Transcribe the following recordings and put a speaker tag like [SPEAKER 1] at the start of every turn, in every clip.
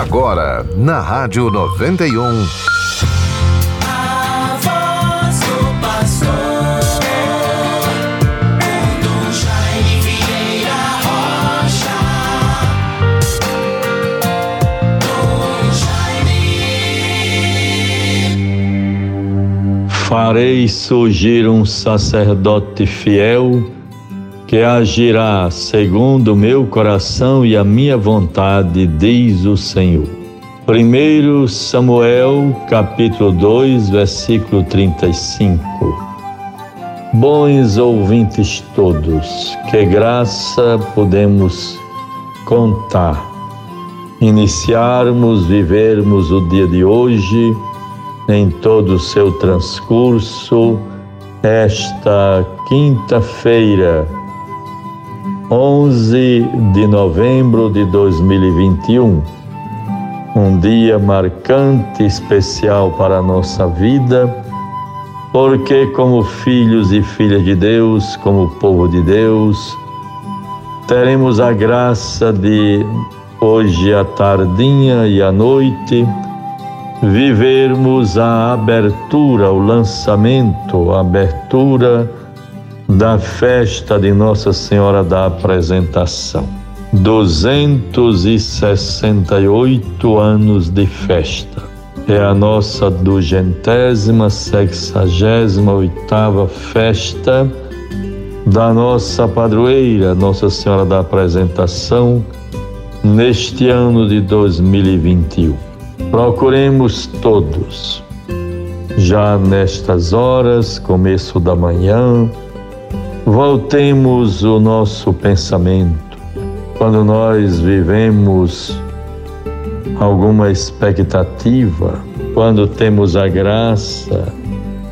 [SPEAKER 1] Agora, na Rádio 91.
[SPEAKER 2] A voz do pastor.
[SPEAKER 3] Farei surgir um sacerdote fiel que agirá segundo o meu coração e a minha vontade, diz o Senhor. 1 Samuel, capítulo 2, versículo 35. Bons ouvintes todos, que graça podemos contar. Iniciarmos, vivermos o dia de hoje em todo o seu transcurso, esta quinta-feira, 11 de novembro de 2021. Um dia marcante, especial para a nossa vida, porque, como filhos e filhas de Deus, como povo de Deus, teremos a graça de, hoje à tardinha e à noite, vivermos a abertura, o lançamento, a abertura da festa de Nossa Senhora da Apresentação. 268 anos de festa. É a nossa duzentésima, sexagésima oitava festa da nossa padroeira, Nossa Senhora da Apresentação, neste ano de 2021. Procuremos todos, já nestas horas, começo da manhã, Voltemos o nosso pensamento. Quando nós vivemos alguma expectativa, quando temos a graça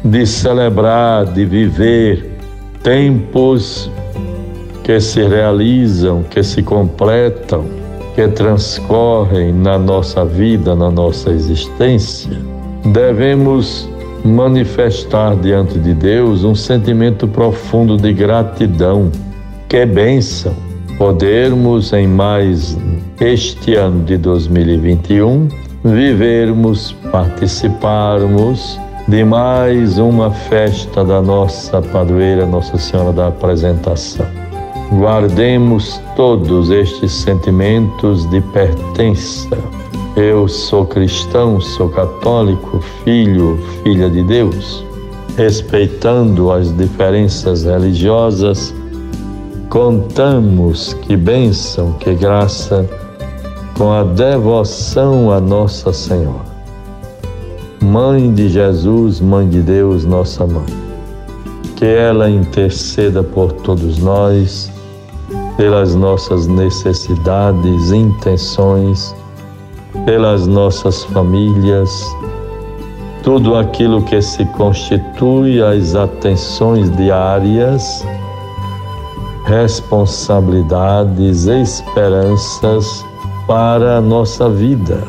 [SPEAKER 3] de celebrar, de viver tempos que se realizam, que se completam, que transcorrem na nossa vida, na nossa existência, devemos manifestar diante de Deus um sentimento profundo de gratidão. Que bênção podermos em mais este ano de 2021 vivermos, participarmos de mais uma festa da nossa padroeira Nossa Senhora da Apresentação. Guardemos todos estes sentimentos de pertença eu sou cristão, sou católico, filho, filha de Deus. Respeitando as diferenças religiosas, contamos que bênção, que graça, com a devoção a Nossa Senhora. Mãe de Jesus, Mãe de Deus, nossa mãe. Que ela interceda por todos nós, pelas nossas necessidades, intenções, pelas nossas famílias, tudo aquilo que se constitui as atenções diárias, responsabilidades, esperanças para a nossa vida,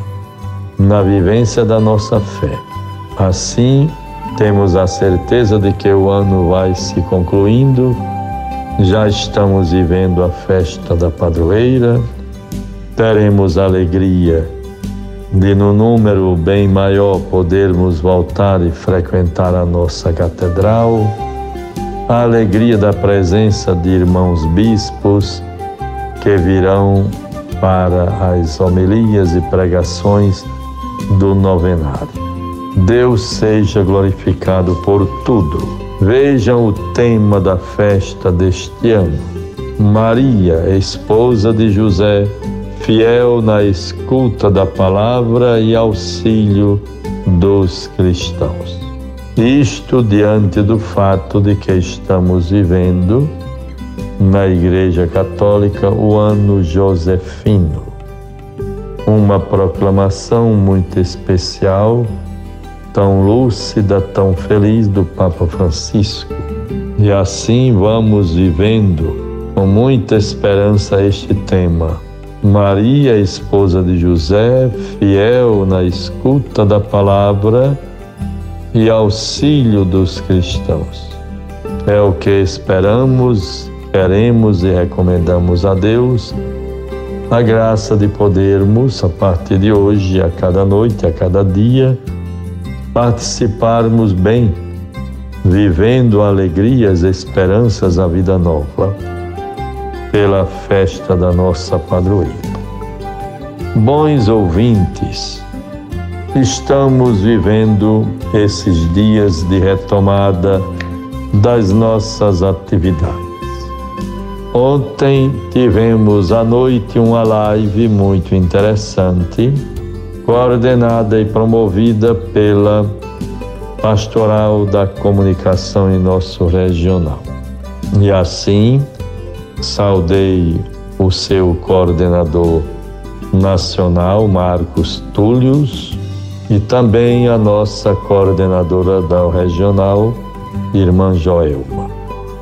[SPEAKER 3] na vivência da nossa fé. Assim, temos a certeza de que o ano vai se concluindo, já estamos vivendo a festa da padroeira, teremos alegria de no número bem maior podermos voltar e frequentar a nossa catedral, a alegria da presença de irmãos bispos que virão para as homilias e pregações do novenário. Deus seja glorificado por tudo. Vejam o tema da festa deste ano. Maria, esposa de José, fiel na escuta da palavra e auxílio dos cristãos. Isto diante do fato de que estamos vivendo na Igreja Católica o ano josefino, uma proclamação muito especial, tão lúcida, tão feliz do Papa Francisco. E assim vamos vivendo com muita esperança este tema Maria, esposa de José, fiel na escuta da palavra e auxílio dos cristãos. É o que esperamos, queremos e recomendamos a Deus, a graça de podermos, a partir de hoje, a cada noite, a cada dia, participarmos bem, vivendo alegrias, esperanças, a vida nova, pela festa da nossa padroeira. Bons ouvintes, estamos vivendo esses dias de retomada das nossas atividades. Ontem tivemos à noite uma live muito interessante, coordenada e promovida pela Pastoral da Comunicação em nosso regional. E assim, saudei o seu coordenador nacional, Marcos Túlios, e também a nossa coordenadora da regional, irmã Joelma.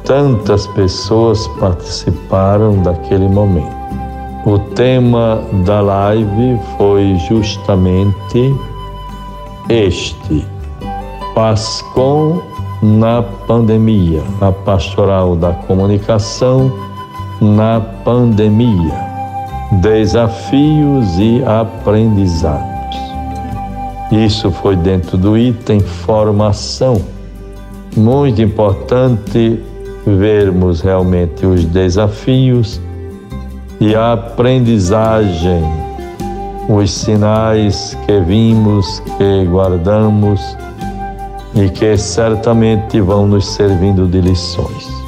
[SPEAKER 3] Tantas pessoas participaram daquele momento. O tema da live foi justamente este: Pascom na pandemia, a pastoral da comunicação na pandemia, desafios e aprendizados. Isso foi dentro do item formação. Muito importante vermos realmente os desafios e a aprendizagem, os sinais que vimos, que guardamos e que certamente vão nos servindo de lições.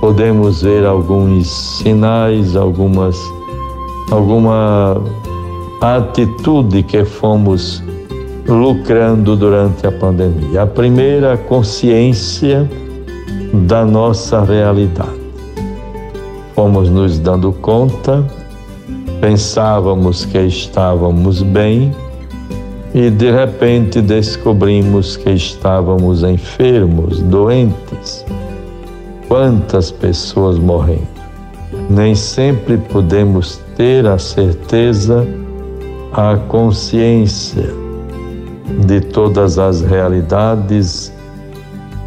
[SPEAKER 3] Podemos ver alguns sinais, algumas alguma atitude que fomos lucrando durante a pandemia. A primeira, consciência da nossa realidade. Fomos nos dando conta, pensávamos que estávamos bem e de repente descobrimos que estávamos enfermos, doentes. Quantas pessoas morrendo. Nem sempre podemos ter a certeza, a consciência de todas as realidades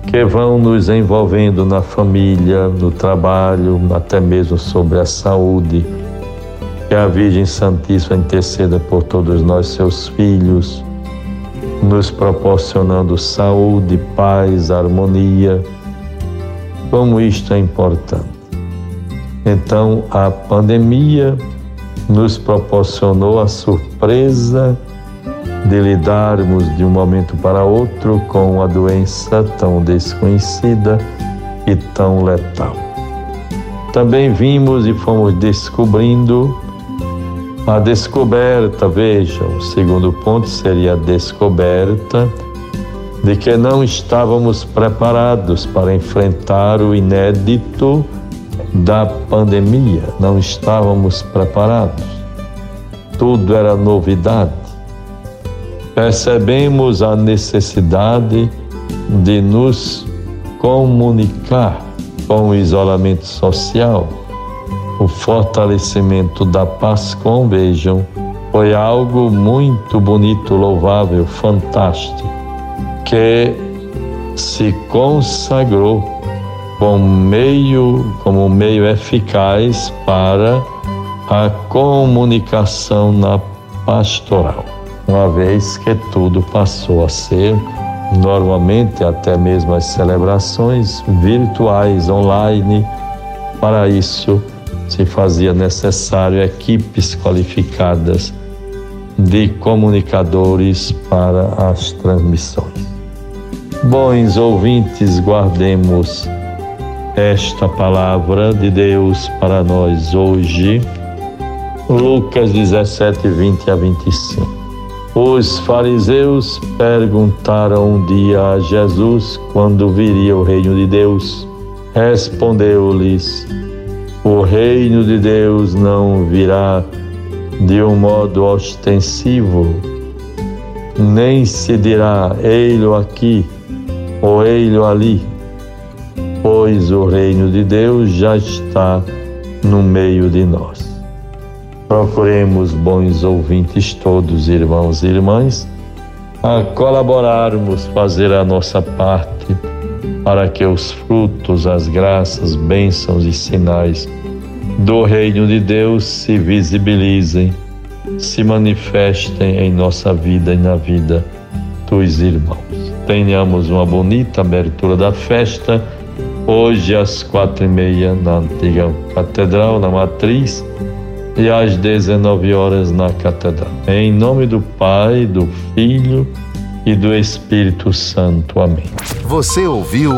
[SPEAKER 3] que vão nos envolvendo na família, no trabalho, até mesmo sobre a saúde. Que a Virgem Santíssima interceda por todos nós, seus filhos, nos proporcionando saúde, paz, harmonia. Como isto é importante. Então, a pandemia nos proporcionou a surpresa de lidarmos de um momento para outro com uma doença tão desconhecida e tão letal. Também vimos e fomos descobrindo a descoberta, veja, o segundo ponto seria a descoberta de que não estávamos preparados para enfrentar o inédito da pandemia, não estávamos preparados. Tudo era novidade. Percebemos a necessidade de nos comunicar com o isolamento social, o fortalecimento da paz com, vejam, foi algo muito bonito, louvável, fantástico, que se consagrou como meio, como meio eficaz para a comunicação na pastoral uma vez que tudo passou a ser normalmente até mesmo as celebrações virtuais online. Para isso se fazia necessário equipes qualificadas de comunicadores para as transmissões. Bons ouvintes, guardemos esta palavra de Deus para nós hoje. Lucas 17, 20 a 25. Os fariseus perguntaram um dia a Jesus quando viria o reino de Deus. Respondeu-lhes: O reino de Deus não virá de um modo ostensivo, nem se dirá ei-lo aqui ou ei-lo ali, pois o reino de Deus já está no meio de nós. Procuremos, bons ouvintes todos, irmãos e irmãs, a colaborarmos, fazer a nossa parte para que os frutos, as graças, bênçãos e sinais do reino de Deus se visibilizem, se manifestem em nossa vida e na vida dos irmãos. Tenhamos uma bonita abertura da festa, hoje às quatro e meia na antiga catedral, na matriz, e às 19 horas na catedral. Em nome do Pai, do Filho e do Espírito Santo. Amém.
[SPEAKER 1] Você ouviu